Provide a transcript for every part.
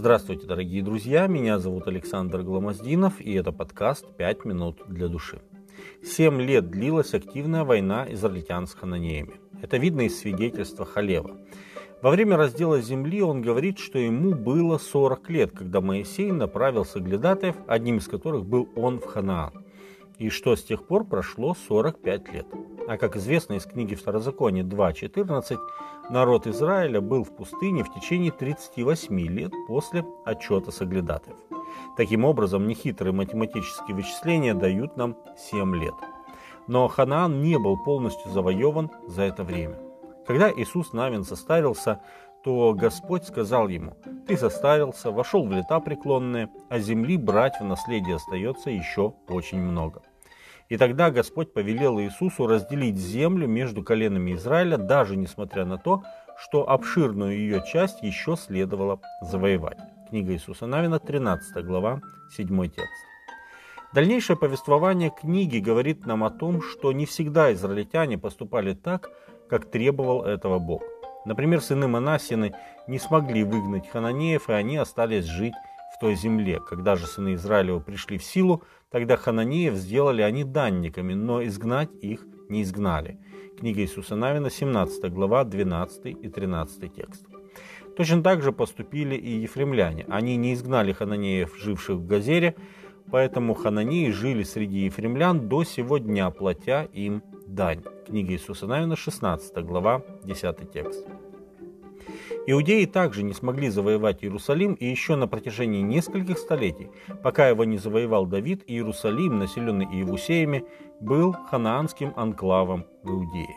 Здравствуйте, дорогие друзья, меня зовут Александр Гломоздинов, и это подкаст «Пять минут для души». Семь лет длилась активная война израильтян с хананеями. Это видно из свидетельства Халева. Во время раздела земли он говорит, что ему было 40 лет, когда Моисей направил соглядатаев, одним из которых был он в Ханаан, и что с тех пор прошло 45 лет. А как известно из книги Второзакония 2.14, народ Израиля был в пустыне в течение 38 лет после отчета соглядатаев. Таким образом, нехитрые математические вычисления дают нам 7 лет. Но Ханаан не был полностью завоеван за это время. Когда Иисус Навин состарился, то Господь сказал ему, «Ты состарился, вошел в лета преклонные, а земли брать в наследие остается еще очень много». И тогда Господь повелел Иисусу разделить землю между коленами Израиля, даже несмотря на то, что обширную ее часть еще следовало завоевать. Книга Иисуса Навина, 13 глава, 7 текст. Дальнейшее повествование книги говорит нам о том, что не всегда израильтяне поступали так, как требовал этого Бог. Например, сыны Манасины не смогли выгнать хананеев, и они остались жить той земле. Когда же сыны Израилева пришли в силу, тогда хананеев сделали они данниками, но изгнать их не изгнали. Книга Иисуса Навина, 17 глава, 12 и 13 текст. Точно так же поступили и ефремляне. Они не изгнали хананеев, живших в Газере, поэтому хананеи жили среди ефремлян до сего дня, платя им дань. Книга Иисуса Навина, 16 глава, 10 текст. Иудеи также не смогли завоевать Иерусалим и еще на протяжении нескольких столетий, пока его не завоевал Давид, Иерусалим, населенный Иевусеями, был ханаанским анклавом в Иудее.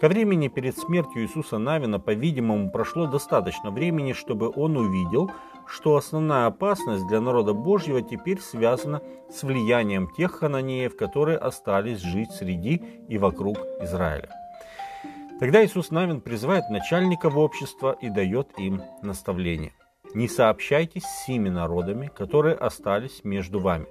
Ко времени перед смертью Иисуса Навина, по-видимому, прошло достаточно времени, чтобы он увидел, что основная опасность для народа Божьего теперь связана с влиянием тех хананеев, которые остались жить среди и вокруг Израиля. Тогда Иисус Навин призывает начальников общества и дает им наставление. «Не сообщайтесь с сими народами, которые остались между вами.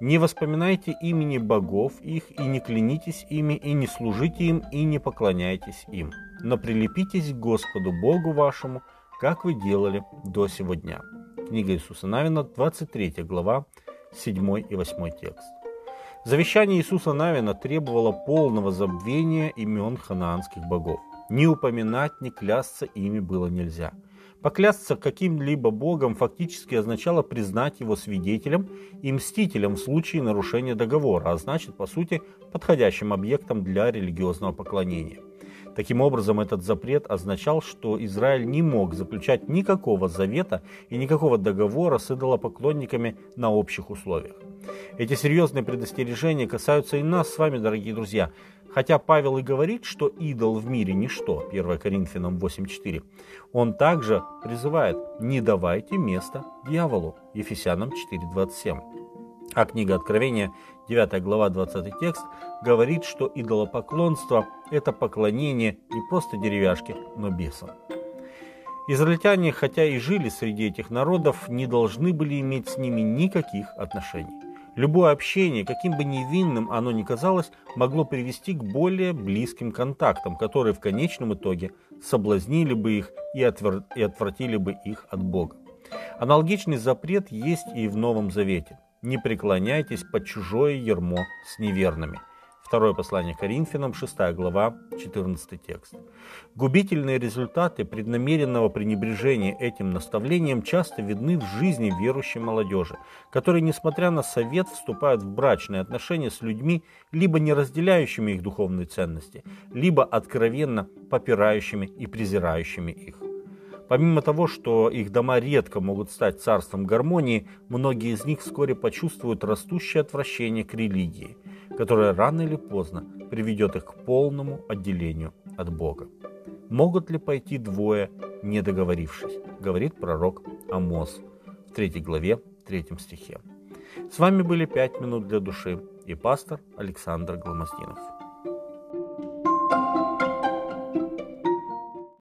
Не воспоминайте имени богов их, и не клянитесь ими, и не служите им, и не поклоняйтесь им. Но прилепитесь к Господу Богу вашему, как вы делали до сего дня». Книга Иисуса Навина, 23 глава, 7 и 8 текст. Завещание Иисуса Навина требовало полного забвения имен ханаанских богов. Ни упоминать, ни клясться ими было нельзя. Поклясться каким-либо богом фактически означало признать его свидетелем и мстителем в случае нарушения договора, а значит, по сути, подходящим объектом для религиозного поклонения. Таким образом, этот запрет означал, что Израиль не мог заключать никакого завета и никакого договора с идолопоклонниками на общих условиях. Эти серьезные предостережения касаются и нас с вами, дорогие друзья. Хотя Павел и говорит, что идол в мире ничто, 1 Коринфянам 8.4, он также призывает «не давайте место дьяволу», Ефесянам 4.27. А книга Откровения, 9 глава, 20 текст, говорит, что идолопоклонство – это поклонение не просто деревяшке, но бесам. Израильтяне, хотя и жили среди этих народов, не должны были иметь с ними никаких отношений. Любое общение, каким бы невинным оно ни казалось, могло привести к более близким контактам, которые в конечном итоге соблазнили бы их и, отвер... и отвратили бы их от Бога. Аналогичный запрет есть и в Новом Завете – не преклоняйтесь под чужое ермо с неверными. Второе послание Коринфянам, 6 глава, 14 текст. Губительные результаты преднамеренного пренебрежения этим наставлением часто видны в жизни верующей молодежи, которые, несмотря на совет, вступают в брачные отношения с людьми, либо не разделяющими их духовные ценности, либо откровенно попирающими и презирающими их. Помимо того, что их дома редко могут стать царством гармонии, многие из них вскоре почувствуют растущее отвращение к религии, которое рано или поздно приведет их к полному отделению от Бога. Могут ли пойти двое, не договорившись, говорит пророк Амос в 3 главе 3 стихе. С вами были «Пять минут для души» и пастор Александр Гломоздинов.